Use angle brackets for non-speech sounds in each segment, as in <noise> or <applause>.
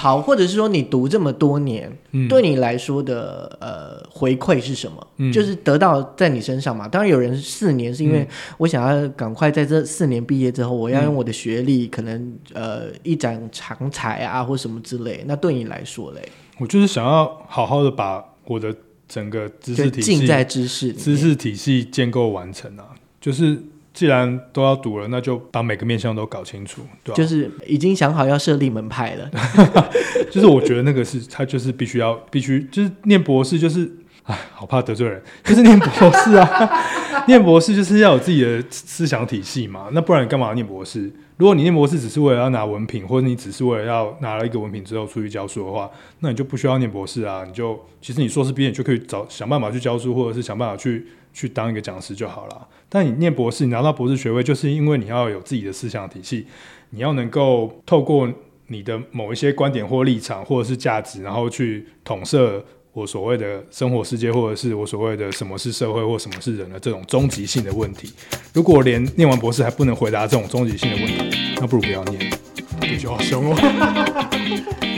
好，或者是说你读这么多年，嗯对你来说的呃回馈是什么？嗯就是得到在你身上嘛。当然有人四年是因为我想要赶快在这四年毕业之后，我要用我的学历，可能呃一展长才啊，或什么之类。那对你来说嘞，我就是想要好好的把我的整个知就识体系、浸在知识知识体系建构完成啊。就是既然都要读了，那就把每个面向都搞清楚，对吧、就是已经想好要设立门派了。<laughs> 就是我觉得那个是他就是必须要必须就是念博士就是。唉，好怕得罪人，就是念博士啊！<laughs> 念博士就是要有自己的思想体系嘛，那不然你干嘛念博士？如果你念博士只是为了要拿文凭，或者你只是为了要拿了一个文凭之后出去教书的话，那你就不需要念博士啊！你就其实你硕士毕业你就可以找想办法去教书，或者是想办法去去当一个讲师就好了。但你念博士，你拿到博士学位，就是因为你要有自己的思想体系，你要能够透过你的某一些观点或立场或者是价值，然后去统摄我所谓的生活世界，或者是我所谓的什么是社会或什么是人的这种终极性的问题。如果连念完博士还不能回答这种终极性的问题，那不如不要念。这句好凶哦。<laughs>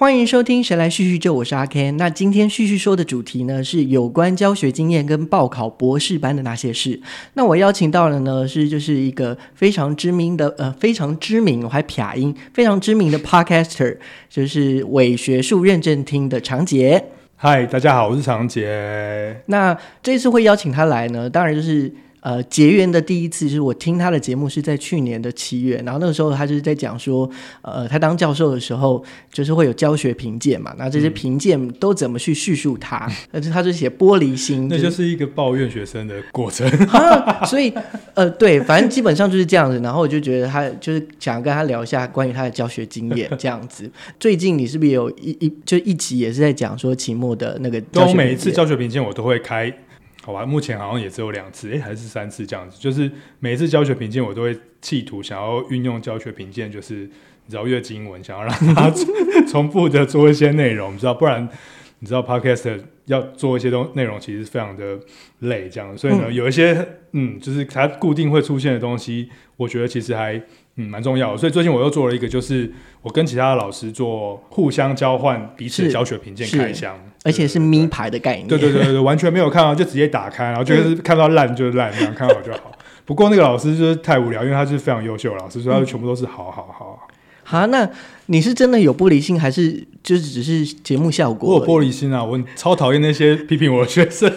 欢迎收听《谁来叙叙旧》，我是阿 Ken。那今天叙叙说的主题呢是有关教学经验跟报考博士班的那些事。那我邀请到的呢是就是一个非常知名的呃非常知名，我还撇音非常知名的 Podcaster，就是伪学术认证厅的常杰。嗨，大家好，我是常杰。那这次会邀请他来呢，当然就是呃结缘的第一次，就是我听他的节目是在去年的七月，然后那个时候他就是在讲说，呃，他当教授的时候，就是会有教学评鉴嘛，那这些评鉴都怎么去叙述他，而且他就写玻璃心，那就是一个抱怨学生的过程。<laughs> 啊，所以呃，对，反正基本上就是这样子。然后我就觉得他就是想跟他聊一下关于他的教学经验这样子。最近你是不是也有一一就一集也是在讲说期末的那个都每一次教学评鉴我都会开，好吧，目前好像也只有两次，诶、还是三次这样子。就是每一次教学评鉴我都会企图想要运用教学评鉴，就是你知道阅经文，想要让他 <laughs> 重复的做一些内容，你知道，不然你知道 podcast 要做一些东内容其实非常的累，这样，所以呢，有一些嗯，就是它固定会出现的东西，我觉得其实还嗯蛮重要的。所以最近我又做了一个，就是我跟其他的老师做互相交换彼此的教学评鉴开箱，而且是咪牌的概念。对对对对，完全没有看到，就直接打开，然后就是看到烂就是烂，这样看好就好。<laughs> 不过那个老师就是太无聊，因为他是非常优秀的老师，所以他全部都是好好好好。好，那你是真的有玻璃心，还是就是只是节目效果我？有玻璃心啊，我超讨厌那些批评我的学生。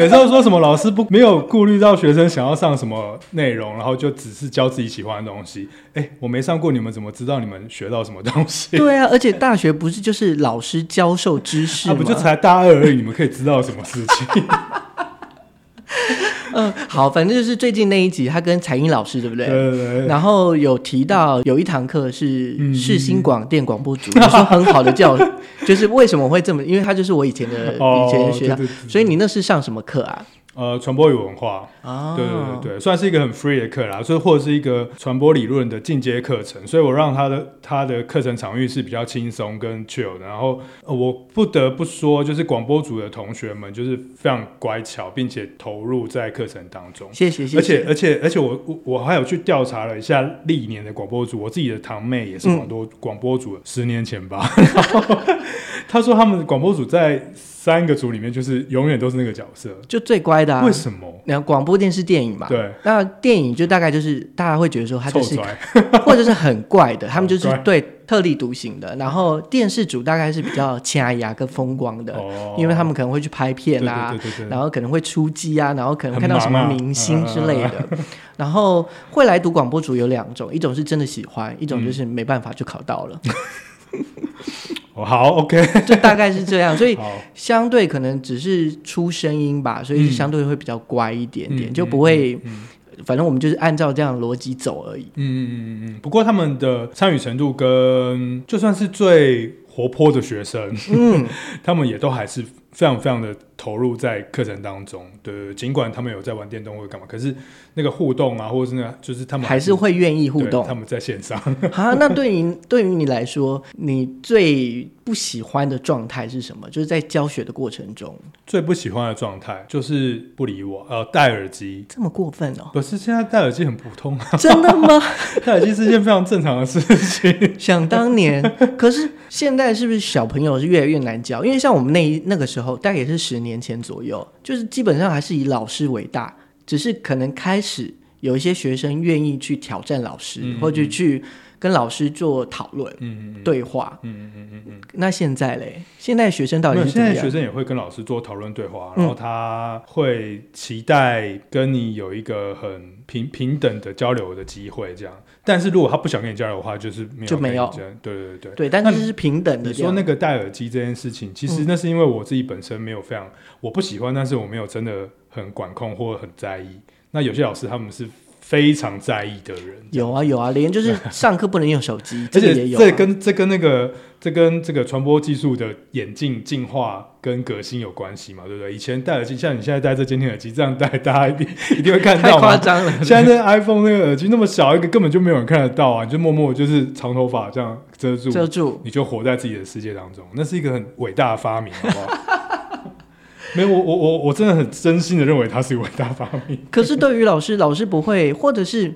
每次都说什么老师不没有顾虑到学生想要上什么内容，然后就只是教自己喜欢的东西。哎，我没上过，你们怎么知道你们学到什么东西？对啊，而且大学不是就是老师教授知识啊，吗？不就才大二而已，你们可以知道什么事情？<laughs> 嗯，好，反正就是最近那一集，他跟彩英老师对不对？对对对，然后有提到有一堂课是嗯世新广电广播组，你说很好的教，<laughs> 就是为什么会这么？因为他就是我以前的哦以前的学校，所以你那是上什么课啊？呃，传播与文化，啊，对对对对，算是一个很 free 的课啦，所以或者是一个传播理论的进阶课程，所以我让他的他的课程场域是比较轻松跟 chill 的。然后、呃我不得不说，就是广播组的同学们就是非常乖巧，并且投入在课程当中。谢谢谢谢。而且而且而且我我我还有去调查了一下历年的广播组，我自己的堂妹也是广播、广播组的，十年前吧。<laughs> 然后 <laughs> 她说他们广播组在三个组里面，就是永远都是那个角色，就最乖的啊。为，什么？然后广播电视电影嘛，对，那电影就大概就是大家会觉得说他就是。<laughs> 或者是很怪的，<laughs> 他们就是怪对特立独行的。然后电视组大概是比较掐牙跟风光的，哦。因为他们可能会去拍片啊，对对对对对。然后可能会出击啊，然后可能很看到什么明星之类的。<laughs> 然后会来读广播组有两种，一种是真的喜欢，一种就是没办法就考到了，哦，好，OK，就大概是这样。所以，<laughs> 相对可能只是出声音吧，所以嗯相对会比较乖一点点，嗯就不会。嗯反正我们就是按照这样的逻辑走而已。嗯嗯嗯嗯嗯。不过他们的参与程度跟就算是最活泼的学生，嗯，<laughs> 他们也都还是非常非常的投入在课程当中，对尽管他们有在玩电动或者干嘛，可是那个互动啊，或者是那个就是他们还是会愿意互动他。们在线上。<laughs> 好，那对于对于你来说，你最不喜欢的状态是什么？就是在教学的过程中，最不喜欢的状态就是不理我，呃，戴耳机。这么过分哦？不是，现在戴耳机很普通啊，<laughs> 真的吗？戴耳机是一件非常正常的事情。想当年，<laughs> 可是现在是不是小朋友是越来越难教？因为像我们那一那个时候，大概也是十年前左右，就是基本上还是以老师为大，只是可能开始有一些学生愿意去挑战老师，嗯或者去跟老师做讨论、对话。嗯嗯嗯嗯那现在嘞，现在学生到嗯，没有，底是怎么样？现在学生也会跟老师做讨论对话，嗯然后他会期待跟你有一个很平平等的交流的机会，这样。但是如果他不想跟你交流的话，就是没有就没有对对对。对，但那是是平等的你说。那个戴耳机这件事情，其实嗯那是因为我自己本身没有非常我不喜欢，但是我没有真的很管控或很在意。那有些老师他们是非常在意的人，有啊有啊，连就是上课不能用手机，<laughs> 而且这个也有、啊。这跟这跟那个这跟这个传播技术的演进进化跟革新有关系嘛，对不对？以前戴耳机，像你现在戴这监听耳机，这样戴，大家一定一定会看太到嘛。<laughs> 夸张了。现在那个 iPhone 那个耳机那么小一个，根本就没有人看得到啊！你就默默就是长头发这样遮住，遮住，你就活在自己的世界当中，那是一个很伟大的发明，好不好？<laughs> 没有，我我我我真的很真心的认为它是一个伟大发明。<laughs> 可是对于老师，老师不会，或者是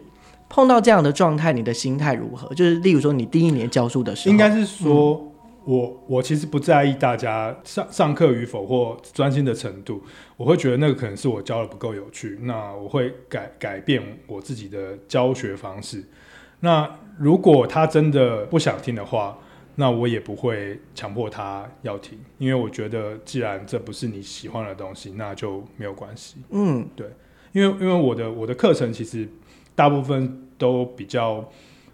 碰到这样的状态，你的心态如何？就是例如说，你第一年教书的时候，应该是说，我我其实不在意大家上上课与否或专心的程度，我会觉得那个可能是我教的不够有趣，那我会改改变我自己的教学方式。那如果他真的不想听的话，那我也不会强迫他要听，因为我觉得既然这不是你喜欢的东西，那就没有关系。嗯，对因为因为我的我的课程其实大部分都比较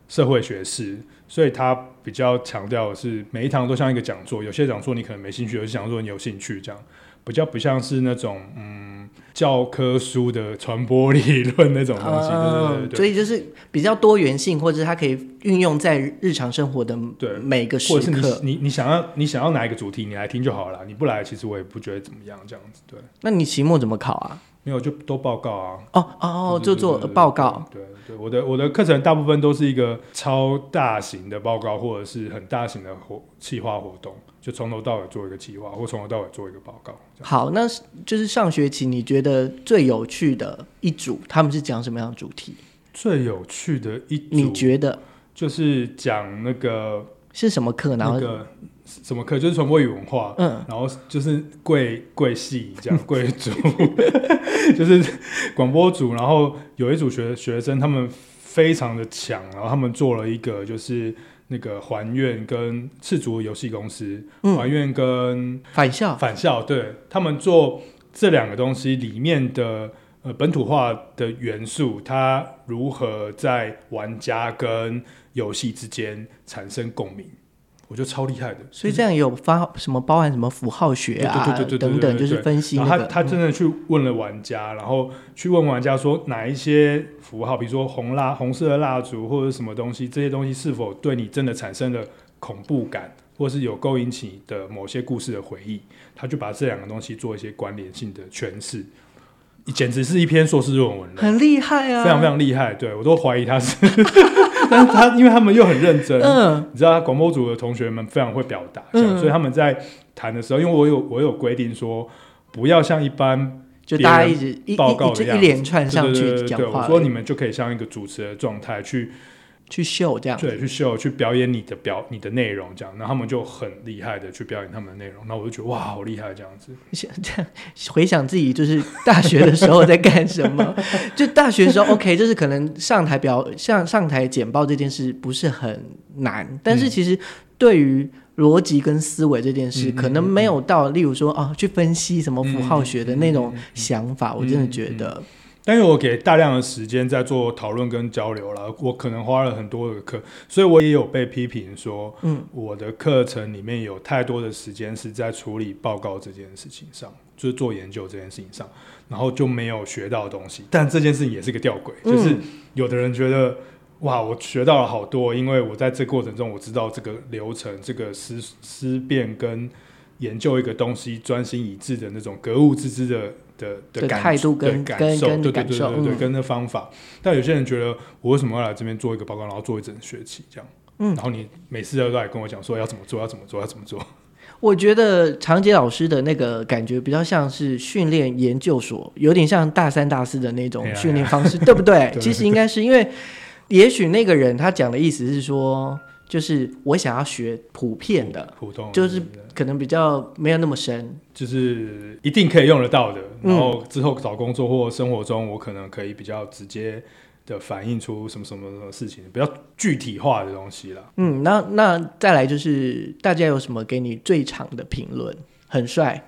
社会学式，所以它比较强调的是每一堂都像一个讲座，有些讲座你可能没兴趣，有些讲座你有兴趣，这样比较不像是那种嗯教科书的传播理论那种东西，对对对对所以就是比较多元性，或者是它可以运用在日常生活的对每个时或者是刻。你你你想要你想要哪一个主题，你来听就好了，你不来其实我也不觉得怎么样，这样子对，那你期末怎么考啊？没有就都报告啊，哦哦就做报告。对对，我的我的课程大部分都是一个超大型的报告，或者是很大型的活企划活动，就从头到尾做一个计划，或从头到尾做一个报告。好，那就是上学期你觉得最有趣的一组，他们是讲什么样的主题？最有趣的一组你组觉得就是讲那个是什么课？然后那个什么课，就是传播与文化。嗯，然后就是贵贵系这样 <laughs> 贵族，<laughs> 就是广播组，然后有一组学学生，他们非常的强，然后他们做了一个就是那个还愿跟赤足游戏公司，嗯。还愿跟返校。返校，对他们做这两个东西里面的呃本土化的元素，它如何在玩家跟游戏之间产生共鸣，我觉得超厉害的。所以这样有发什么包含什么符号学啊等等，就是分析他他真的去问了玩家，然后去问玩家说哪一些符号，比如说红蜡、红色的蜡烛或者什么东西，这些东西是否对你真的产生了恐怖感，或是有勾引起你的某些故事的回忆，他就把这两个东西做一些关联性的诠释，简直是一篇硕士论文了。很厉害啊，非常非常厉害，对我都怀疑他是，<laughs> 但是他因为他们又很认真，嗯你知道，广播组的同学们非常会表达，嗯。所以他们在谈的时候，因为我有我有规定说，不要像一般就大家一直一一报告一样子一连串上去对对对对对，讲话我说你们就可以像一个主持的状态去去秀这样。对去秀去表演你的表你的内容这样，然后他们就很厉害的去表演他们的内容，那我就觉得哇好厉害这样子，<laughs> 想这样 <laughs> 回想自己就是大学的时候在干什么，就大学的时候 OK，就是可能上台表像上台简报这件事不是很难，但是其实对于逻辑跟思维这件事，可能没有到例如说啊去分析什么符号学的那种想法，我真的觉得但因为我给大量的时间在做讨论跟交流了，我可能花了很多的课，所以我也有被批评说，嗯，我的课程里面有太多的时间是在处理报告这件事情上，就是做研究这件事情上，然后就没有学到东西。但这件事情也是个吊诡，就是嗯有的人觉得。哇，我学到了好多，因为我在这过程中我知道这个流程、这个思思辨跟研究一个东西专心一致的那种格物致知的的的态度跟对感受，跟跟对对感受对对对，嗯跟那方法。但有些人觉得我为什么要来这边做一个报告，然后做一整学期这样？嗯然后你每次都来跟我讲说要怎么做，要怎么做，要怎么做。<laughs> 我觉得长杰老师的那个感觉比较像是训练研究所，有点像大三大四的那种训练方式，对不对？<laughs> 对其实应该是因为，也许那个人他讲的意思是说，就是我想要学普遍的，普通就是可能比较没有那么深。就是一定可以用得到的，嗯。然后之后找工作或生活中，我可能可以比较直接的反映出什么什么什么事情，比较具体化的东西啦。嗯，那那再来就是大家有什么给你最长的评论？很帅，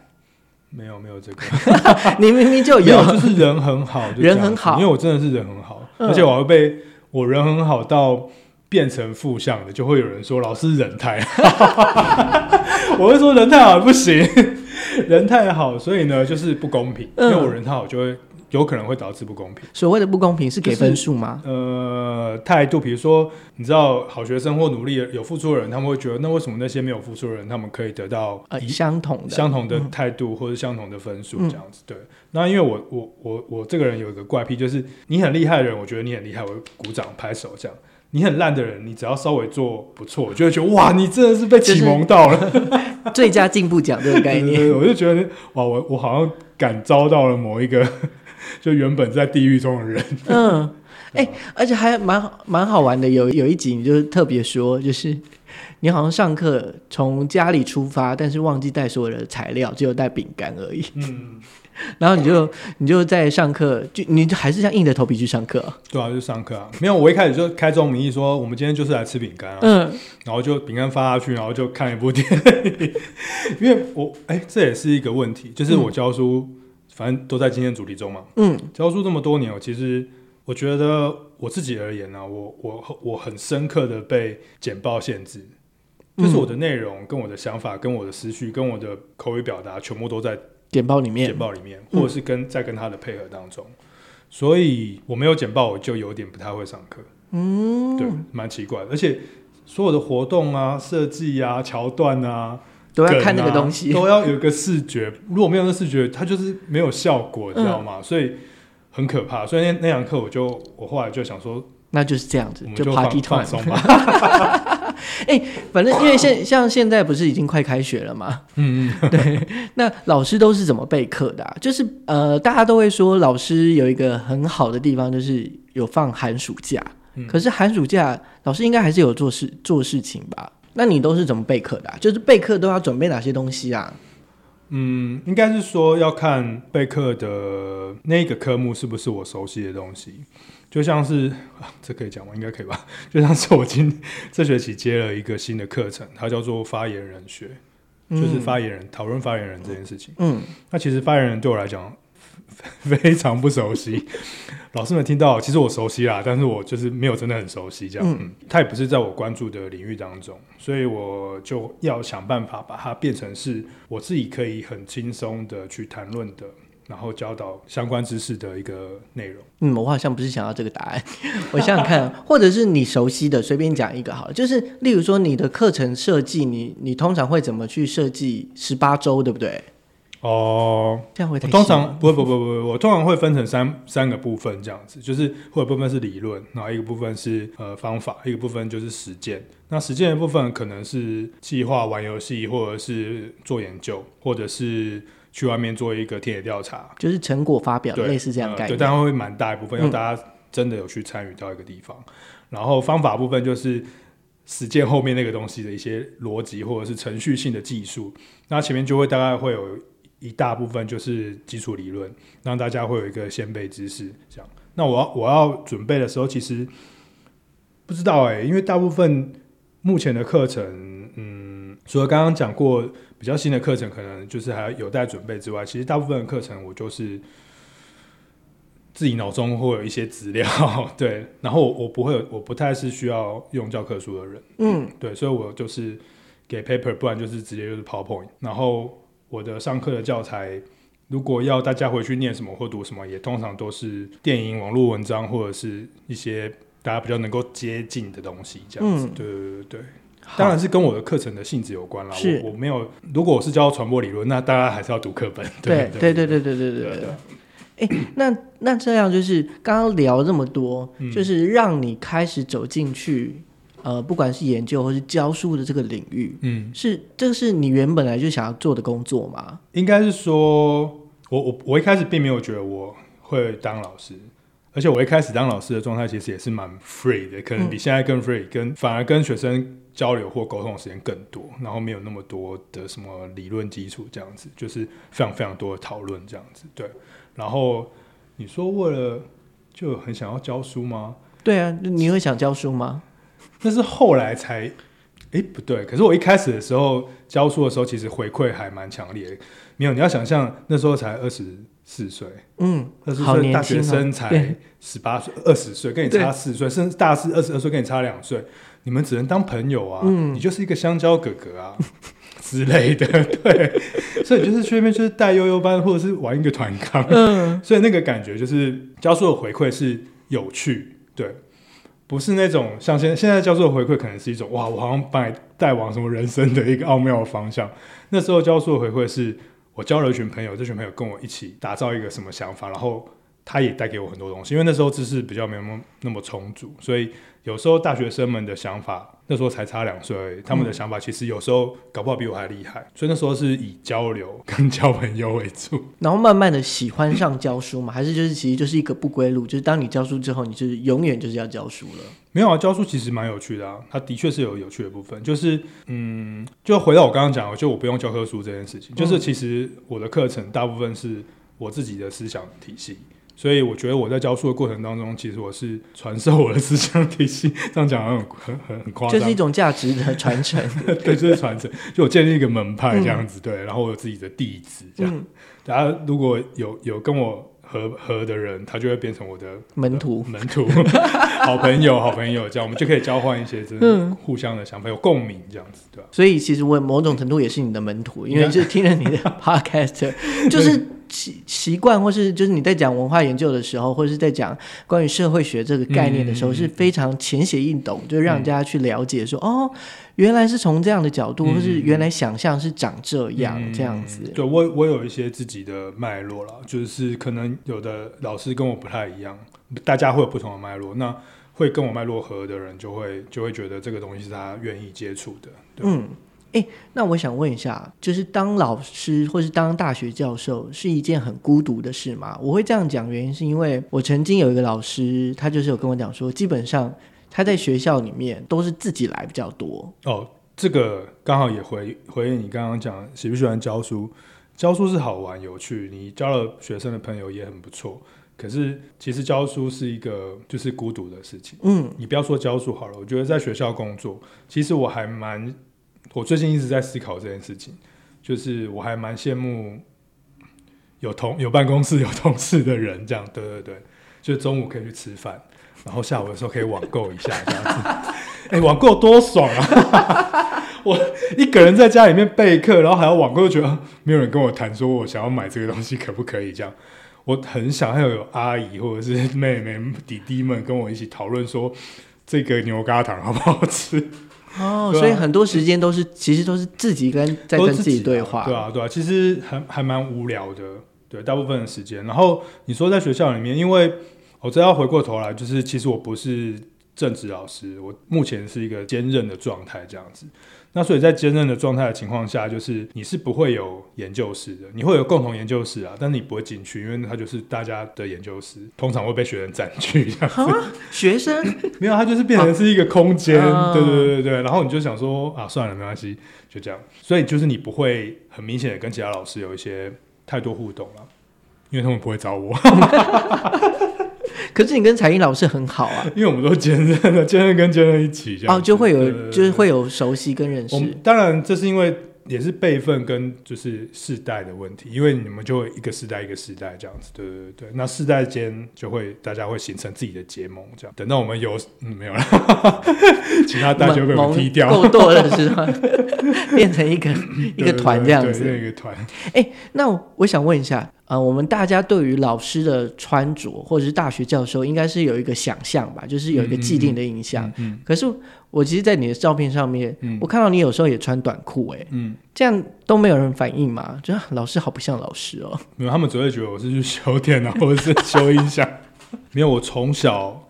没有没有这个，<laughs> 你明明就没有就是人很好，人很好。因为我真的是人很好，嗯。而且我还会被我人很好到变成负向的，就会有人说老师人太好，<laughs> 我会说人太好不行，<laughs> 人太好，所以呢就是不公平，因嗯为我人太好就会有可能会导致不公平。所谓的不公平是给分数吗？呃，态度，比如说，你知道好学生或努力有付出的人，他们会觉得，那为什么那些没有付出的人，他们可以得到呃，相同的，相同的态度或者相同的分数嗯这样子？对。那因为我我我我这个人有一个怪癖，就是你很厉害的人，我觉得你很厉害，我会鼓掌拍手这样。你很烂的人，你只要稍微做不错，我就会觉得哇，你真的是被启蒙到了。最佳进步奖这个概念。对我就觉得哇，我我好像感召到了某一个 <laughs> 就原本在地狱中的人。嗯，哎、而且还蛮好蛮好玩的。有有一集你就是特别说，就是你好像上课从家里出发，但是忘记带所有的材料，只有带饼干而已。嗯，然后你就你就在上课，就你就还是像硬着头皮去上课。对啊，就上课啊。没有，我一开始就开宗明义说，我们今天就是来吃饼干啊。嗯然后就饼干发下去，然后就看一部电影。<laughs> 因为我哎、这也是一个问题，就是我教书，反正都在今天主题中嘛。嗯教书这么多年，我其实我觉得我自己而言呢、我我我很深刻的被简报限制，就是我的内容、跟我的想法、跟我的思绪、跟我的口语表达，全部都在简报里面简，报里面，嗯或者是跟在跟他的配合当中。所以我没有简报，我就有点不太会上课。嗯，对，蛮奇怪的，而且所有的活动啊、设计啊、桥段啊，都要看那个东西。都要有一个视觉。如果没有那视觉，它就是没有效果，你知道吗？嗯所以很可怕。所以那那堂课，我就我后来就想说，那就是这样子我，们就放 <laughs> 放。松吧。<laughs> 反正因为现 <coughs> 像现在不是已经快开学了吗？嗯嗯，<laughs> 那老师都是怎么备课的、啊？就是呃，大家都会说老师有一个很好的地方，就是有放寒暑假。嗯可是寒暑假老师应该还是有做事做事情吧？那你都是怎么备课的、啊？就是备课都要准备哪些东西啊？嗯，应该是说要看备课的那个科目是不是我熟悉的东西。就像是、啊、<laughs> 这可以讲吗？应该可以吧？就像是我今 <laughs> 这学期接了一个新的课程，它叫做发言人学，就是发言人讨论发言人这件事情。嗯那其实发言人对我来讲 <laughs> 非常不熟悉。老师们听到，其实我熟悉啦，但是我就是没有真的很熟悉这样。嗯嗯，它也不是在我关注的领域当中，所以我就要想办法把它变成是我自己可以很轻松的去谈论的，然后教导相关知识的一个内容。嗯，我好像不是想要这个答案。<laughs> 我想想看，<laughs> 或者是你熟悉的，随便讲一个好了。就是例如说你的课程设计，你你通常会怎么去设计十八周，对不对？哦，这样会我通常不不不不不，我通常会分成三三个部分这样子，就是会有部分是理论，然后一个部分是呃方法，一个部分就是实践。那实践的部分可能是计划玩游戏，或者是做研究，或者是去外面做一个田野调查，就是成果发表，对，类似这样概念。对，但会蛮大一部分，嗯要大家真的有去参与到一个地方。然后方法部分就是实践后面那个东西的一些逻辑或者是程序性的技术。那前面就会大概会有一大部分就是基础理论，让大家会有一个先辈知识这样。那我要我要准备的时候，其实不知道哎、因为大部分目前的课程，嗯，除了刚刚讲过比较新的课程，可能就是还有待准备之外，其实大部分的课程我就是自己脑中会有一些资料，<laughs> 对，然后我我不会有，我不太是需要用教科书的人，嗯，对，所以我就是给 paper，不然就是直接就是 PowerPoint，然后我的上课的教材。如果要大家回去念什么或读什么，也通常都是电影、网络文章或者是一些大家比较能够接近的东西，这样子。嗯对对对对对。当然是跟我的课程的性质有关啦。是我我没有，如果我是教传播理论，那大家还是要读课本。对对对对对对对。哎，那那这样就是刚刚聊这么多，嗯就是让你开始走进去，呃，不管是研究或是教书的这个领域，嗯，是这是你原本来就想要做的工作吗？应该是说，我我我一开始并没有觉得我会当老师，而且我一开始当老师的状态其实也是蛮 free 的，可能比现在更 free，跟反而跟学生交流或沟通的时间更多，然后没有那么多的什么理论基础这样子，就是非常非常多的讨论这样子，对。然后你说为了就很想要教书吗？对啊，你会想教书吗？那是后来才，诶，不对。可是我一开始的时候教书的时候，其实回馈还蛮强烈。的。没有，你要想象那时候才二十四岁，嗯，二十岁大学生才十八岁、二十岁，跟你差四岁，甚至大四二十二岁，跟你差两岁，你们只能当朋友啊，嗯。你就是一个香蕉哥哥啊 <laughs> 之类的，对。所以就是去那边就是带悠悠班，或者是玩一个团康，嗯，所以那个感觉就是教授的回馈是有趣，对，不是那种像现现在教授的回馈可能是一种哇，我好像把你带往什么人生的一个奥妙的方向。那时候教授的回馈是我交了一群朋友，这群朋友跟我一起打造一个什么想法，然后他也带给我很多东西。因为那时候知识比较没有那么那么充足，所以有时候大学生们的想法那时候才差两岁，他们的想法其实有时候搞不好比我还厉害。所以那时候是以交流跟 <laughs> 交朋友为主。然后慢慢的喜欢上教书嘛，还是就是其实就是一个不归路，就是当你教书之后，你就是永远就是要教书了。没有啊，教书其实蛮有趣的啊，它的确是有有趣的部分，就是嗯，就回到我刚刚讲的，就我不用教科书这件事情，就是其实我的课程大部分是我自己的思想体系，所以我觉得我在教书的过程当中，其实我是传授我的思想体系，这样讲很很很很夸张。就是一，种价值的传承。<laughs> 对，就是传承，就我建立一个门派这样子，对，然后我有自己的弟子这样，嗯，大家如果有有跟我合合的人，他就会变成我的门徒。门徒、<laughs> 好朋友、好朋友，这样我们就可以交换一些真的嗯。互相的想法，有共鸣，这样子，对吧？所以其实我某种程度也是你的门徒，因为就是听了你的 <laughs> podcast，就是习习惯或是就是你在讲文化研究的时候，或者是在讲关于社会学这个概念的时候，嗯是非常浅显易懂，就是让人家去了解说，哦，原来是从这样的角度，嗯或是原来想象是长这样、嗯这样子。对我，我有一些自己的脉络了，就是可能有的老师跟我不太一样，大家会有不同的脉络，那会跟我脉络合的人，就会就会觉得这个东西是他愿意接触的。对嗯，哎，那我想问一下，就是当老师或是当大学教授是一件很孤独的事吗？我会这样讲，原因是因为我曾经有一个老师，他就是有跟我讲说，基本上他在学校里面都是自己来比较多。哦，这个刚好也回回应你刚刚讲喜不喜欢教书，教书是好玩有趣，你交了学生的朋友也很不错。可是其实教书是一个就是孤独的事情。嗯你不要说教书好了，我觉得在学校工作，其实我还蛮，我最近一直在思考这件事情，就是我还蛮羡慕有同有办公室有同事的人，这样，对对对，就中午可以去吃饭，然后下午的时候可以网购一下这样子，哎、网购多爽啊！<laughs> 我一个人在家里面备课，然后还要网购，觉得没有人跟我谈说我想要买这个东西可不可以这样。我很想要有阿姨或者是妹妹、弟弟们跟我一起讨论说这个牛轧糖好不好吃，哦，所以很多时间都是其实都是自己跟在跟自己对话。对啊，对啊，其实还还蛮无聊的，对，大部分的时间。然后你说在学校里面，因为我这要回过头来，就是其实我不是正职老师，我目前是一个兼任的状态这样子。那所以在兼任的状态的情况下，就是你是不会有研究室的，你会有共同研究室啊，但是你不会进去，因为它就是大家的研究室，通常会被学生占据这样子。啊，学生 <laughs> 没有，它就是变成是一个空间，啊对对对对对。然后你就想说啊，算了，没关系，就这样。所以就是你不会很明显的跟其他老师有一些太多互动了，因为他们不会找我，<laughs> 可是你跟彩英老师很好啊，因为我们都兼任的，兼任跟兼任一起这样哦，就会有就是会有熟悉跟认识当然这是因为也是辈分跟就是世代的问题，因为你们就会一个世代一个世代这样子，对对对对。那世代间就会大家会形成自己的结盟，这样。等到我们有嗯没有了，<laughs> 其他代就被我们踢掉，够多了是吧？<laughs> 变成一个一个团这样子。一个团。哎，那我想问一下，呃，我们大家对于老师的穿着或者是大学教授，应该是有一个想象吧，就是有一个既定的印象。嗯可是我其实，在你的照片上面，嗯我看到你有时候也穿短裤，哎，嗯，这样都没有人反应嘛？就啊老师好不像老师哦。没有，他们只会觉得我是去修电脑或者是修音响。<laughs> 没有，我从小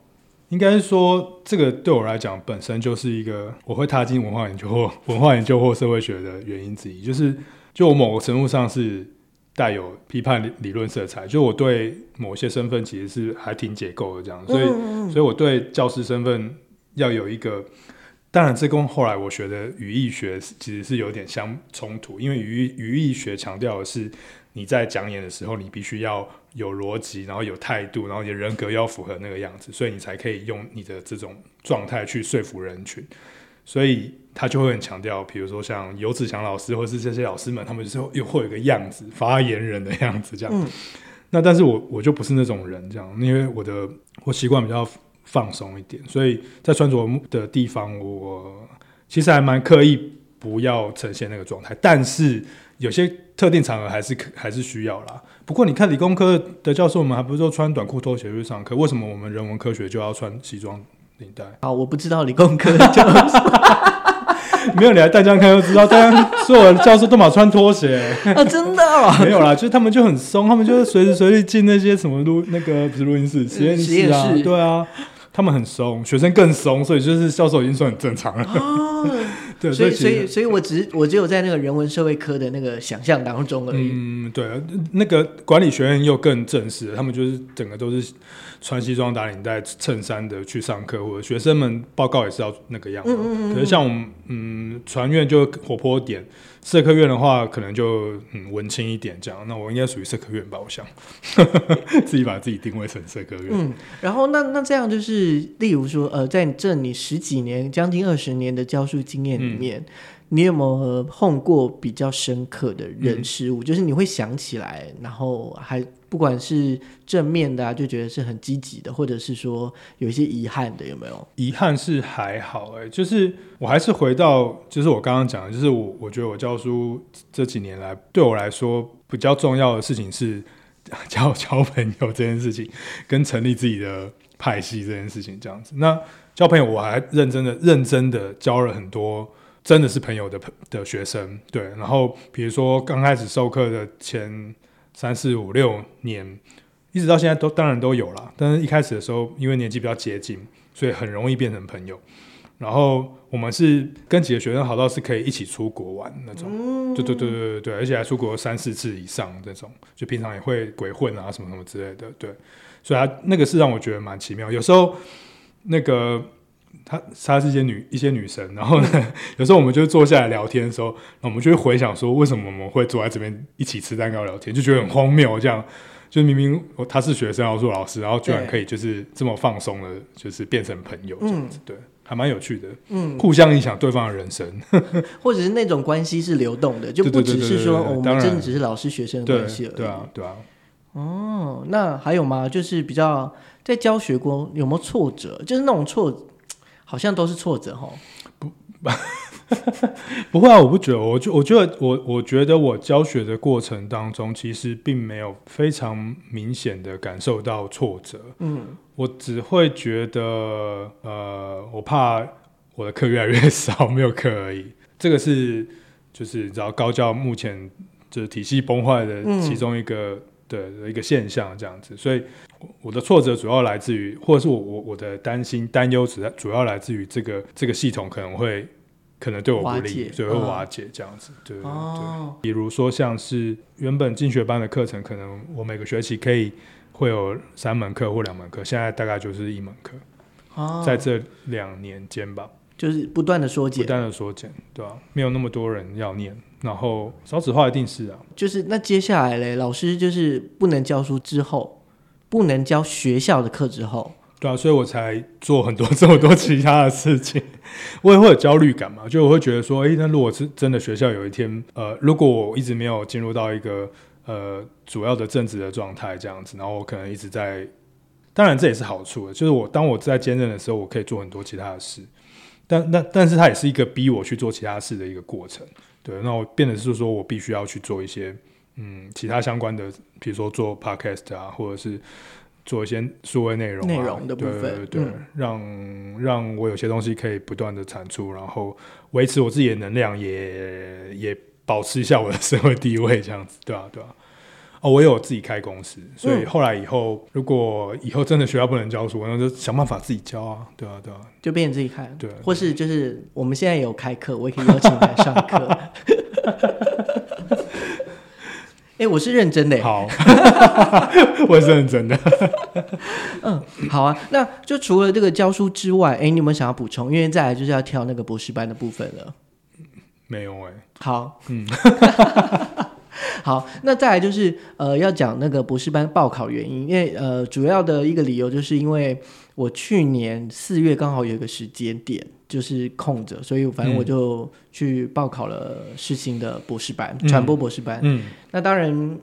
应该是说，这个对我来讲本身就是一个我会踏进文化研究或文化研究或社会学的原因之一，就是就我某个程度上是带有批判理理论色彩，就我对某些身份其实是还挺解构的这样，所以所以我对教师身份要有一个。当然，这跟后来我学的语义学其实是有点相冲突，因为语语义学强调的是你在讲演的时候，你必须要有逻辑，然后有态度，然后你的人格要符合那个样子，所以你才可以用你的这种状态去说服人群。所以他就会很强调，比如说像游子祥老师或是这些老师们，他们就是又会有一个样子，发言人的样子这样。嗯那但是我我就不是那种人，这样，因为我的我习惯比较放松一点，所以在穿着的地方，我其实还蛮刻意不要呈现那个状态，但是有些特定场合还是可还是需要啦。不过你看理工科的教授们，还不是都穿短裤拖鞋去上课？为什么我们人文科学就要穿西装领带？<laughs> 啊，我不知道理工科就 <laughs> 没有你来淡江看就知道，淡江 <laughs> 所有的教授都马穿拖鞋。啊，<laughs> 真的哦。没有啦，就是他们就很松，他们就是随时随地进那些什么录那个不是录音室实验室啊，室对啊，他们很松，学生更松，所以就是教授已经算很正常了。哦，对，所以所以所以我只是我只有在那个人文社会科的那个想象当中而已。嗯，对，那个管理学院又更正式了，他们就是整个都是穿西装打领带、衬衫的去上课，或者学生们报告也是要那个样子。可是像我们嗯船院就活泼点，社科院的话可能就嗯文青一点这样。那我应该属于社科院吧，我想 <laughs> 自己把自己定位成社科院。嗯，然后那那这样就是，例如说，呃，在这你十几年、将近二十年的教书经验里面，你有没有碰过比较深刻的人事物？就是你会想起来，然后还不管是正面的啊，就觉得是很积极的，或者是说有一些遗憾的，有没有？遗憾是还好哎、就是我还是回到，就是我刚刚讲的，就是我我觉得我教书这几年来，对我来说比较重要的事情是交交朋友这件事情，跟成立自己的派系这件事情这样子。那交朋友我还认真的认真的交了很多。真的是朋友的朋的学生，对，然后比如说刚开始授课的前三四五六年，一直到现在都当然都有啦，但是一开始的时候，因为年纪比较接近，所以很容易变成朋友。然后我们是跟几个学生好到是可以一起出国玩那种，对对对对对对，而且还出国三四次以上这种，就平常也会鬼混啊什么什么之类的，对，所以他那个是让我觉得蛮奇妙。有时候那个她她是一些女一些女生，然后呢，<laughs> 有时候我们就坐下来聊天的时候，那我们就会回想说，为什么我们会坐在这边一起吃蛋糕聊天，就觉得很荒谬这样。就明明我他是学生，然后做老师，然后居然可以就是这么放松的，就是变成朋友这样子，对，还蛮有趣的，嗯，互相影响对方的人生，<laughs> 或者是那种关系是流动的，就不只是说哦我们真的只是老师学生的关系而已。对啊，对啊，哦，那还有吗？就是比较在教学过有没有挫折？就是那种挫，好像都是挫折哦。不 <laughs> 不会啊，我不觉得，我就我觉得我我觉得我教学的过程当中，其实并没有非常明显的感受到挫折，嗯，我只会觉得呃，我怕我的课越来越少，没有课而已。这个是就是你知道高教目前就是体系崩坏的嗯其中一个的的一个现象，这样子。所以我我的挫折主要来自于，或者是我我我的担心担忧主要主要来自于这个这个系统可能会可能对我不利，所以会嗯瓦解这样子。对对对。哦，比如说像是原本进学班的课程，可能我每个学期可以会有三门课或两门课，现在大概就是一门课，哦，在这两年间吧，就是不断的缩减，不断的缩减，对吧、没有那么多人要念，然后少子化一定是啊，就是那接下来嘞，老师就是不能教书之后，不能教学校的课之后，对啊，所以我才做很多 <laughs> 这么多其他的事情，我也会有焦虑感嘛，就我会觉得说，诶，那如果是真的学校有一天，呃，如果我一直没有进入到一个呃主要的正职的状态这样子，然后我可能一直在，当然这也是好处的，就是我当我在兼任的时候，我可以做很多其他的事，但但但是它也是一个逼我去做其他事的一个过程，对，那我变得是说我必须要去做一些嗯其他相关的，比如说做 podcast 啊，或者是做一些数位内容、啊、内容的部分对对对，嗯。让让我有些东西可以不断的产出，然后维持我自己的能量也，也保持一下我的社会地位，这样子，对啊，对啊。哦，我有自己开公司，所以嗯后来以后，如果以后真的学校不能教书，那就想办法自己教啊，对啊，对啊，就变成自己开，对或是就是我们现在有开课，我也可以邀请你来上课。<laughs> 哎、我是认真的耶。好，<laughs> 我是认真的。嗯，好啊。那就除了这个教书之外，哎、你有没有想要补充？因为再来就是要挑那个博士班的部分了。没有哎、好，嗯，<laughs> <laughs> 好，那再来就是呃，要讲那个博士班报考原因，因为呃，主要的一个理由就是因为我去年四月刚好有一个时间点就是空着，所以反正我嗯就去报考了世新的博士班，嗯传播博士班。嗯，那当然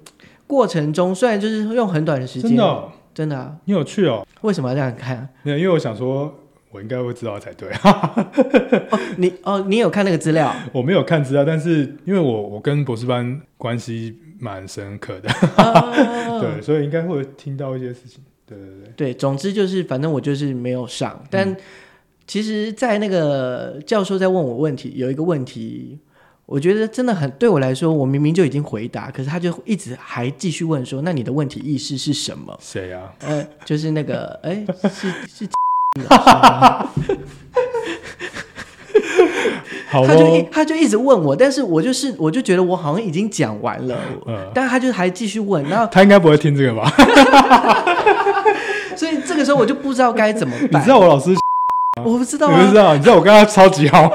过程中虽然就是用很短的时间，真的哦、真的啊，你有去哦。为什么要这样看啊？没有，因为我想说，我应该会知道才对。<laughs> 哦，你哦，你有看那个资料？我没有看资料，但是因为我我跟博士班关系蛮深刻的，啊 <laughs> 对，所以应该会听到一些事情。对对对，对，总之就是，反正我就是没有上。嗯但其实，在那个教授在问我问题，有一个问题，我觉得真的很对我来说，我明明就已经回答，可是他就一直还继续问说：“那你的问题意识是什么谁啊？？”呃，就是那个，哎，是 <laughs> 是老师吗，<laughs> 好他就一哦，他就一直问我，但是我就是我就觉得我好像已经讲完了，嗯，但他就还继续问，然后 <laughs> 他应该不会听这个吧？<laughs> 所以这个时候我就不知道该怎么办你知。道我老师，我不知道啊你不知，道？你知道我跟他超级好，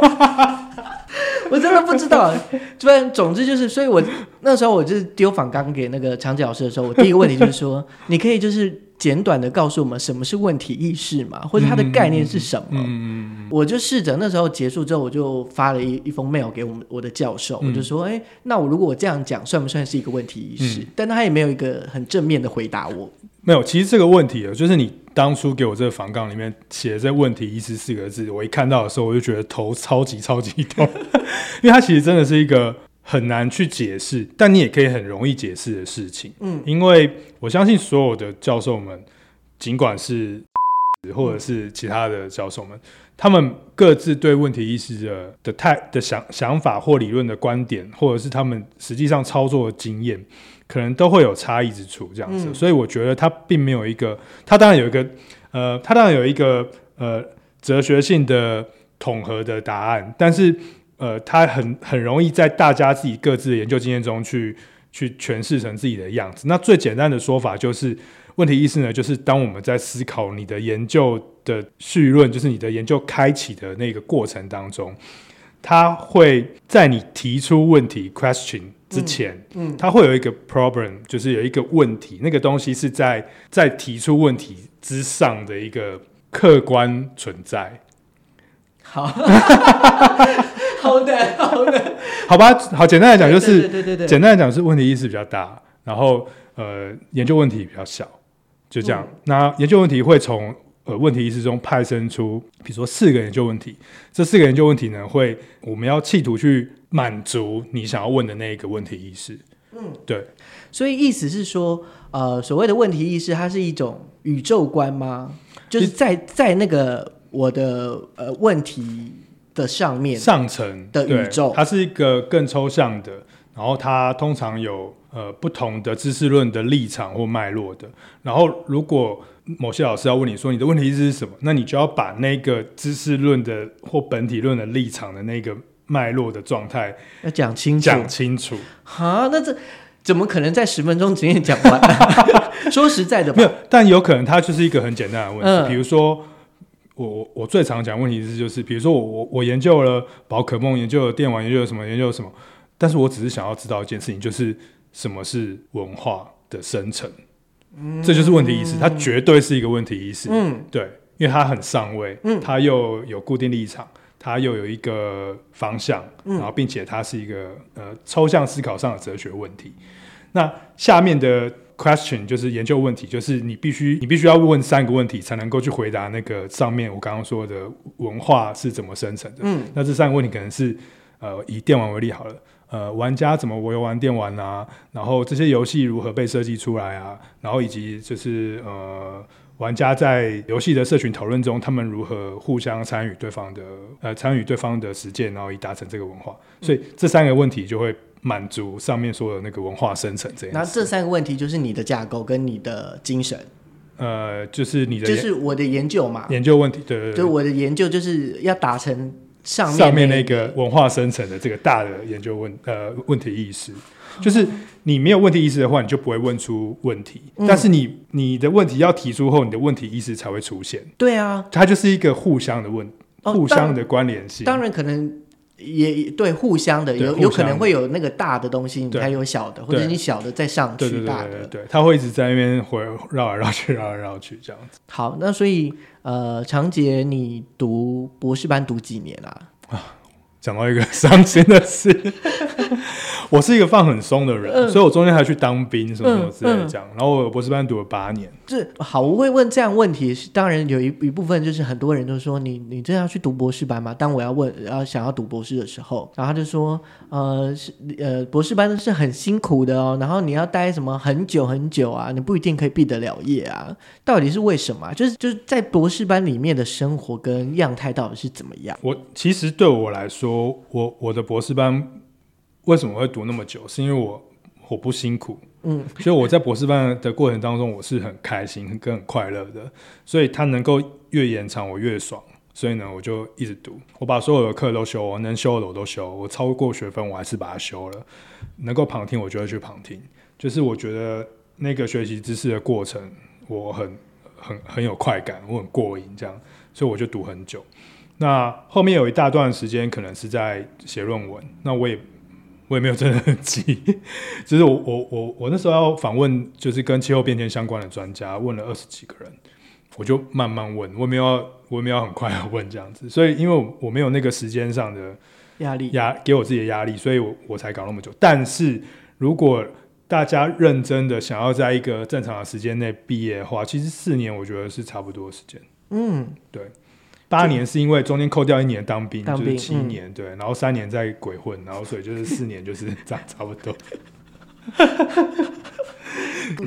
我真的不知道。反正总之就是，所以我那时候我就是丢访纲给那个长姐老师的时候，我第一个问题就是说，你可以就是简短的告诉我们什么是问题意识嘛，或者它的概念是什么。嗯嗯我就试着那时候结束之后，我就发了一一封 mail 给我们我的教授，嗯我就说，哎、那我如果我这样讲，算不算是一个问题意识？嗯但他也没有一个很正面的回答我。没有，其实这个问题啊，就是你当初给我这个访纲里面写这“问题意识”四个字，我一看到的时候，我就觉得头超级超级痛，<laughs> 因为它其实真的是一个很难去解释，但你也可以很容易解释的事情。嗯，因为我相信所有的教授们，尽管是或者是其他的教授们，他们各自对问题意识的的态的想想法或理论的观点，或者是他们实际上操作的经验，可能都会有差异之处，这样子。嗯所以我觉得他并没有一个，他当然有一个，呃，他当然有一个呃哲学性的统合的答案，但是呃，他很很容易在大家自己各自的研究经验中去去诠释成自己的样子。那最简单的说法就是，问题意识呢，就是当我们在思考你的研究的绪论，就是你的研究开启的那个过程当中，它会在你提出问题 question 之前，嗯它会有一个 problem，就是有一个问题，那个东西是在在提出问题之上的一个客观存在。好，<laughs> 好的，好的，好吧，好，简单来讲就是，对对对简单来讲是问题意识比较大，然后呃研究问题比较小，就这样。那研究问题会从呃问题意识中派生出，比如说四个研究问题，这四个研究问题呢，会我们要企图去满足你想要问的那一个问题意识。嗯，对，所以意思是说，呃，所谓的问题意识，它是一种宇宙观吗？就是在在那个我的呃问题的上面，上层的宇宙它是一个更抽象的，然后它通常有呃不同的知识论的立场或脉络的。然后如果某些老师要问你说你的问题是什么，那你就要把那个知识论的或本体论的立场的那个脉络的状态要讲清楚。讲清楚。哈，那这怎么可能在十分钟之内讲完？<laughs> 说实在的吧，没有，但有可能它就是一个很简单的问题，嗯比如说。我我我最常讲问题是就是，比如说我我我研究了宝可梦，研究了电玩，研究了什么，研究了什么，但是我只是想要知道一件事情，就是什么是文化的生成，这就是问题意识，它绝对是一个问题意识，嗯对，因为它很上位，嗯它又有固定立场，它又有一个方向，嗯然后并且它是一个呃抽象思考上的哲学问题。那下面的 question 就是研究问题，就是你必须你必须要问三个问题才能够去回答那个上面我刚刚说的文化是怎么生成的。嗯那这三个问题可能是呃以电玩为例好了，呃玩家怎么游玩电玩啊，然后这些游戏如何被设计出来啊，然后以及就是呃玩家在游戏的社群讨论中，他们如何互相参与对方的呃参与对方的实践，然后以达成这个文化。所以这三个问题就会满足上面说的那个文化生成这样。那这三个问题就是你的架构跟你的精神，呃，就是你的就是我的研究嘛，研究问题，对对对，就我的研究就是要达成上面上面那那个文化生成的这个大的研究问呃问题意识，就是你没有问题意识的话，你就不会问出问题。嗯但是你你的问题要提出后，你的问题意识才会出现。对啊，它就是一个互相的问，哦互相的关联性。当然可能也对互相的有有可能会有那个大的东西，你对才有小的，或者你小的再上去大的。对对对，它会一直在那边回绕来绕去，绕来绕去这样子。好，那所以呃，长杰，你读博士班读几年啊？讲到一个伤心的事，<laughs> 我是一个放很松的人，嗯所以我中间还去当兵什么什么之类的嗯嗯这样。然后我博士班读了八年，这好，我会问这样问题，是当然有一一部分就是很多人都说你你真的要去读博士班吗？当我要问要想要读博士的时候，然后他就说呃是呃博士班是很辛苦的哦，然后你要待什么很久很久啊，你不一定可以毕得了业啊，到底是为什么啊、就是就是在博士班里面的生活跟样态到底是怎么样？我其实对我来说，我我的博士班为什么会读那么久，是因为我我不辛苦，嗯，所以我在博士班的过程当中，我是很开心跟很快乐的，所以它能够越延长我越爽，所以呢，我就一直读，我把所有的课都修，我能修的我都修，我超过学分我还是把它修了，能够旁听我就会去旁听，就是我觉得那个学习知识的过程，我很很很有快感，我很过瘾，这样，所以我就读很久。那后面有一大段时间可能是在写论文，那我也 <laughs> 我也没有真的很急，<laughs> 就是我我我我那时候要访问就是跟气候变迁相关的专家，问了二十几个人，我就慢慢问，我没有要我没有很快要问这样子，所以因为我我没有那个时间上的压力压给我自己的压力，所以我我才搞那么久。但是如果大家认真的想要在一个正常的时间内毕业的话，其实四年我觉得是差不多的时间。嗯，八年是因为中间扣掉一年当兵，当兵就是七嗯年，对，然后三年在鬼混，然后所以就是四年就是这样差不多。<laughs>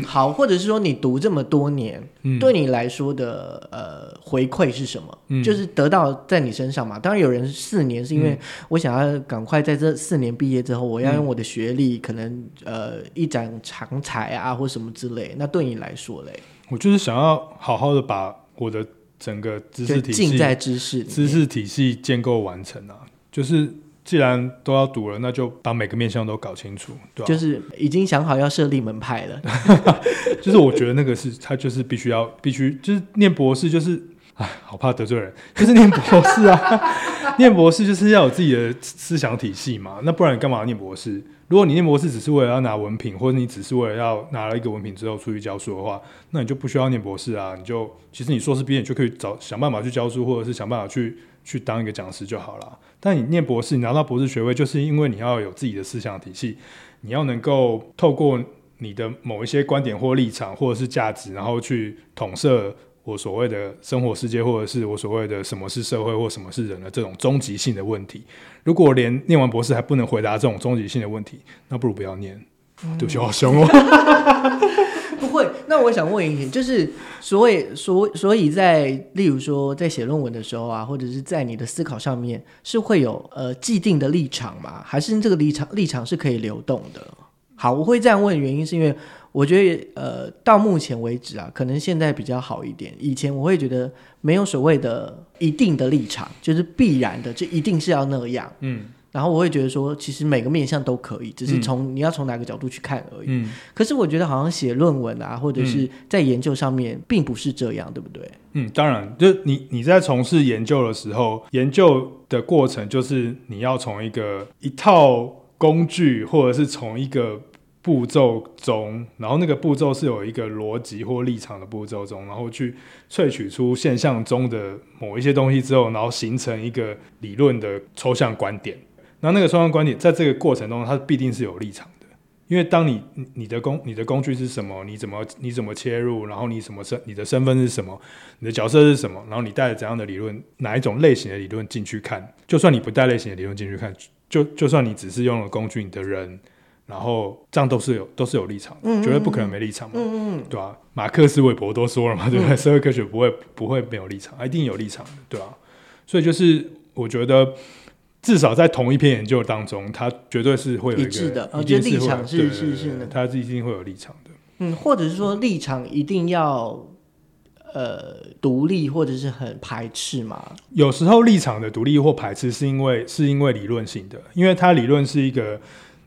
好，或者是说你读这么多年，嗯，对你来说的呃回馈是什么？嗯就是得到在你身上嘛。当然有人四年是因为我想要赶快在这四年毕业之后，我要用我的学历，可能呃一展长才啊，或什么之类。那对你来说嘞，我就是想要好好的把我的整个知识体系、浸在知识。知识体系建构完成啊。就是既然都要读了，那就把每个面向都搞清楚，对吧、就是已经想好要设立门派了，<laughs> 就是我觉得那个是他就是必须要必须就是念博士就是。唉，好怕得罪人，就是念博士啊！<laughs> 念博士就是要有自己的思想体系嘛，那不然你干嘛念博士？如果你念博士只是为了要拿文凭，或者你只是为了要拿了一个文凭之后出去教书的话，那你就不需要念博士啊！你就其实你硕士毕业，你就可以找想办法去教书，或者是想办法去去当一个讲师就好了。但你念博士，你拿到博士学位，就是因为你要有自己的思想体系，你要能够透过你的某一些观点或立场或者是价值，然后去统摄我所谓的生活世界，或者是我所谓的什么是社会或什么是人的这种终极性的问题。如果连念完博士还不能回答这种终极性的问题，那不如不要念。对不起，我好凶哦。<laughs> 不会。那我想问一点，就是所以所所以在例如说在写论文的时候啊，或者是在你的思考上面，是会有呃既定的立场吗？还是这个立场立场是可以流动的？好，我会这样问原因是因为我觉得呃到目前为止啊，可能现在比较好一点。以前我会觉得没有所谓的一定的立场，就是必然的，就一定是要那样。嗯然后我会觉得说，其实每个面向都可以，只是从、你要从哪个角度去看而已。嗯可是我觉得好像写论文啊，或者是在研究上面，并不是这样，对不对？嗯，当然，就你你在从事研究的时候，研究的过程就是你要从一个一套工具，或者是从一个步骤中，然后那个步骤是有一个逻辑或立场的步骤中，然后去萃取出现象中的某一些东西之后，然后形成一个理论的抽象观点。那那个抽象观点在这个过程中，它必定是有立场的。因为当你你的工你的工具是什么，你怎么你怎么切入，然后你什么身你的身份是什么，你的角色是什么，然后你带着怎样的理论，哪一种类型的理论进去看，就算你不带类型的理论进去看，就就算你只是用了工具，你的人，然后这样都是有都是有立场的，嗯嗯绝对不可能没立场嘛，嗯嗯对吧、马克思韦伯都说了嘛，对不对？社会科学不会不会没有立场，一定有立场的，对吧、所以就是我觉得。至少在同一篇研究当中，它绝对是会有一致的哦一定就立场是是是的它是一定会有立场的。嗯，或者是说立场一定要呃独立，或者是很排斥嘛？有时候立场的独立或排斥，是因为是因为理论性的，因为它理论是一个，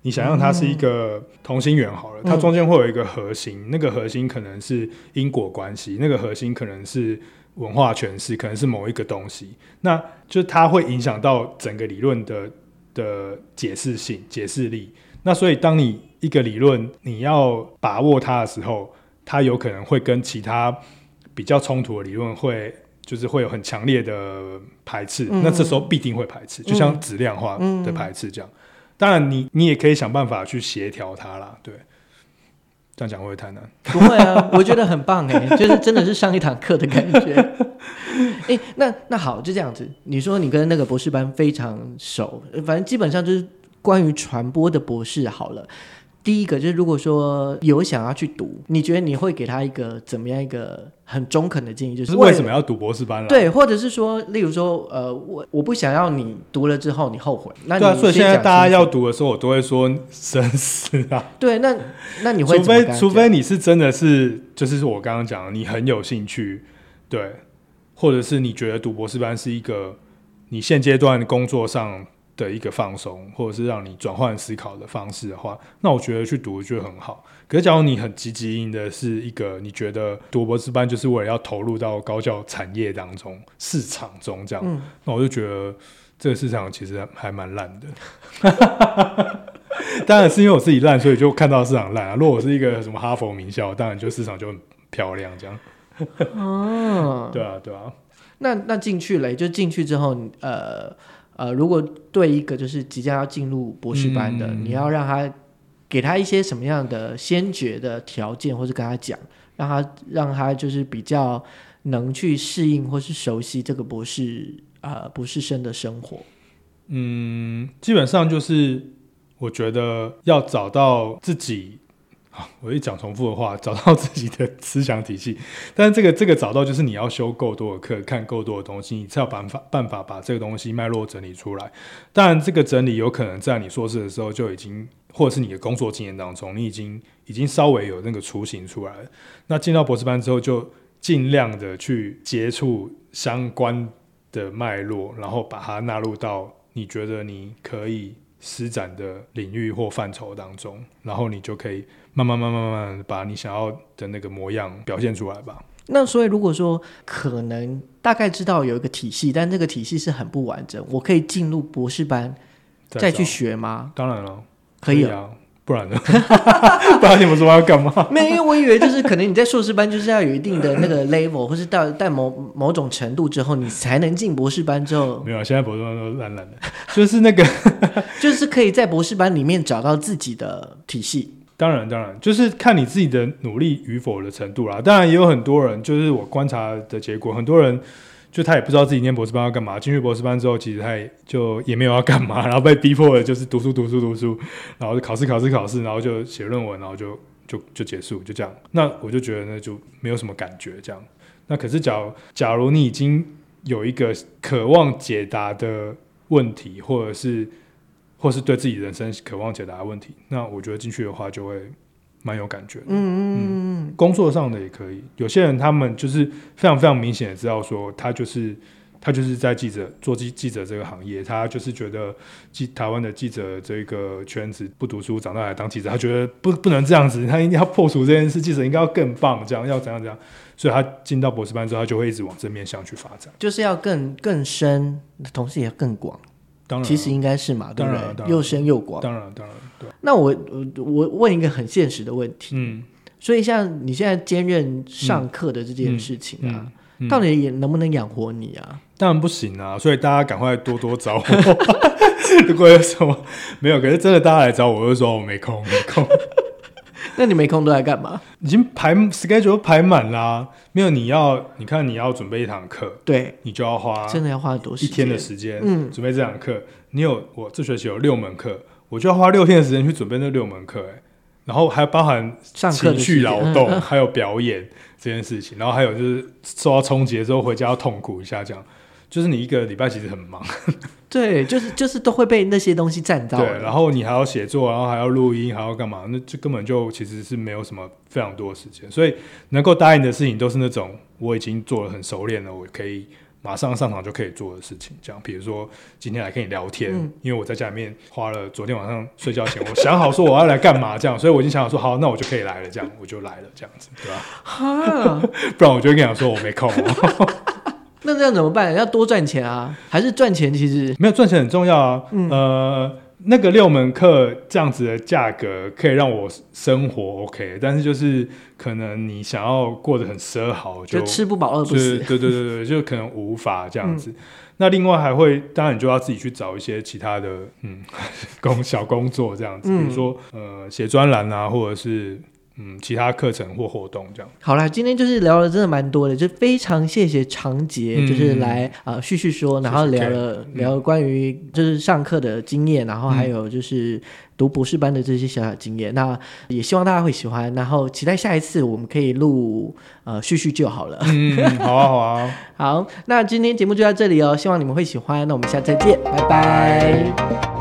你想象它是一个同心圆好了，它中间会有一个核心，那个核心可能是因果关系，那个核心可能是文化诠释，可能是某一个东西，那就它会影响到整个理论的的解释性、解释力。那所以，当你一个理论你要把握它的时候，它有可能会跟其他比较冲突的理论会就是会有很强烈的排斥，嗯那这时候必定会排斥，就像质量化的排斥这样。当然你，你也可以想办法去协调它啦，对。这样讲会不会太难？不会啊，<laughs> 我觉得很棒哎，就是真的是上一堂课的感觉。<laughs> 哎，那那好，就这样子。你说你跟那个博士班非常熟，呃反正基本上就是关于传播的博士好了。第一个就是，如果说有想要去读，你觉得你会给他一个怎么样一个很中肯的建议？就就是是为为什么要读博士班了？对，或者是说，例如说，呃，我我不想要你读了之后你后悔。那你对啊，所以现在大家要读的时候，我都会说生死啊，<laughs> 对，那那你会除非除非你是真的是，就是我刚刚讲的，你很有兴趣，对，或者是你觉得读博士班是一个你现阶段工作上的一个放松，或者是让你转换思考的方式的话，那我觉得去读就很好。可是，假如你很积极应的是一个你觉得读博士班就是为了要投入到高教产业当中、市场中这样，嗯那我就觉得这个市场其实还蛮烂的。<laughs> 当然是因为我自己烂，所以就看到市场烂啊。如果我是一个什么哈佛名校，当然就市场就很漂亮这样。嗯，对啊，对啊。那那进去了，就进去之后，呃呃，如果对一个就是即将要进入博士班的，嗯你要让他给他一些什么样的先决的条件，或是跟他讲，让他让他就是比较能去适应或是熟悉这个博士呃博士生的生活。嗯，基本上就是我觉得要找到自己。<laughs> 我一讲重复的话，找到自己的思想体系。<laughs> 但是这个这个找到，就是你要修够多的课，看够多的东西，你才有办法办法把这个东西脉络整理出来。当然，这个整理有可能在你硕士的时候就已经，或者是你的工作经验当中，你已经已经稍微有那个雏形出来了。那进到博士班之后，就尽量的去接触相关的脉络，然后把它纳入到你觉得你可以施展的领域或范畴当中，然后你就可以慢慢慢慢慢慢把你想要的那个模样表现出来吧。那所以如果说可能大概知道有一个体系，但这个体系是很不完整，我可以进入博士班再去，学吗？当然了，可以啊。啊，不然呢？<laughs> 不然你们说要干嘛？没有，因为我以为就是可能你在硕士班就是要有一定的那个 level，或是到到某某种程度之后，你才能进博士班之后，没有，现在博士班都懒懒的，<laughs> 就是那个。<laughs> 就是可以在博士班里面找到自己的体系。当然，当然，就是看你自己的努力与否的程度啦。当然，也有很多人，就是我观察的结果，很多人就他也不知道自己念博士班要干嘛。进去博士班之后，其实他也就也没有要干嘛，然后被逼迫的就是读书、读书、读书，然后就考试、考试、考试，然后就写论文，然后就就就结束，就这样。那我就觉得呢，就没有什么感觉这样。那可是假如假如你已经有一个渴望解答的问题，或者是或是对自己人生渴望解答的问题，那我觉得进去的话就会蛮有感觉的。嗯嗯嗯工作上的也可以，有些人他们就是非常非常明显的知道说，他就是他就是在记者做记记者这个行业，他就是觉得记台湾的记者这个圈子不读书长大来当记者，他觉得不不能这样子，他一定要破除这件事，记者应该要更棒，这样要怎样怎样，所以他进到博士班之后，他就会一直往这面向去发展。就是要更更深，同时也要更广。当然啊，其实应该是嘛，对不对？当然又深又广。当然当然对，那我我我问一个很现实的问题，嗯所以像你现在兼任上课的这件事情啊，嗯。嗯到底也能不能养活你啊？当然不行啊，所以大家赶快多多找我。<laughs> 如果有什么没有，可是真的大家来找我，我就说我没空，没空。那你没空都在干嘛？已经排 schedule 排满啦，没有你要，你看你要准备一堂课，对，你就要花真的要花很多时间。一天的时间，嗯准备这堂课。你有我这学期有六门课，我就要花六天的时间去准备那六门课，哎，然后还包含上课的情绪劳动，嗯嗯还有表演这件事情，然后还有就是受到冲击之后回家要痛苦一下，这样就是你一个礼拜其实很忙，<laughs> 对，就是就是都会被那些东西占到对，然后你还要写作，然后还要录音，还要干嘛？那就根本就其实是没有什么非常多的时间，所以能够答应的事情都是那种我已经做了很熟练了，我可以马上上场就可以做的事情。这样，比如说今天来跟你聊天，嗯因为我在家里面花了昨天晚上睡觉前，我想好说我要来干嘛，这样，所以我已经想好说好，那我就可以来了，这样我就来了，这样子，对吧？哈，<laughs> 不然我就会跟你讲说我没空、哦，<laughs> 那这样怎么办？要多赚钱啊？还是赚钱其实没有赚钱很重要啊，嗯呃。那个六门课这样子的价格可以让我生活 OK，但是就是可能你想要过得很奢豪，就吃不饱饿不对死？对对对对，<laughs> 就可能无法这样子。那另外还会，当然你就要自己去找一些其他的嗯工 <laughs> 小工作这样子，嗯比如说呃写专栏啊，或者是嗯其他课程或活动这样。好啦，今天就是聊了真的蛮多的，就非常谢谢长杰，嗯就是来呃叙叙说，然后聊了聊了关于就是上课的经验，然后还嗯有就是读博士班的这些小小经验。那也希望大家会喜欢，然后期待下一次我们可以录呃叙叙就好了。好啊好啊，<laughs> 好，那今天节目就到这里哦，希望你们会喜欢。那我们下次再见，拜拜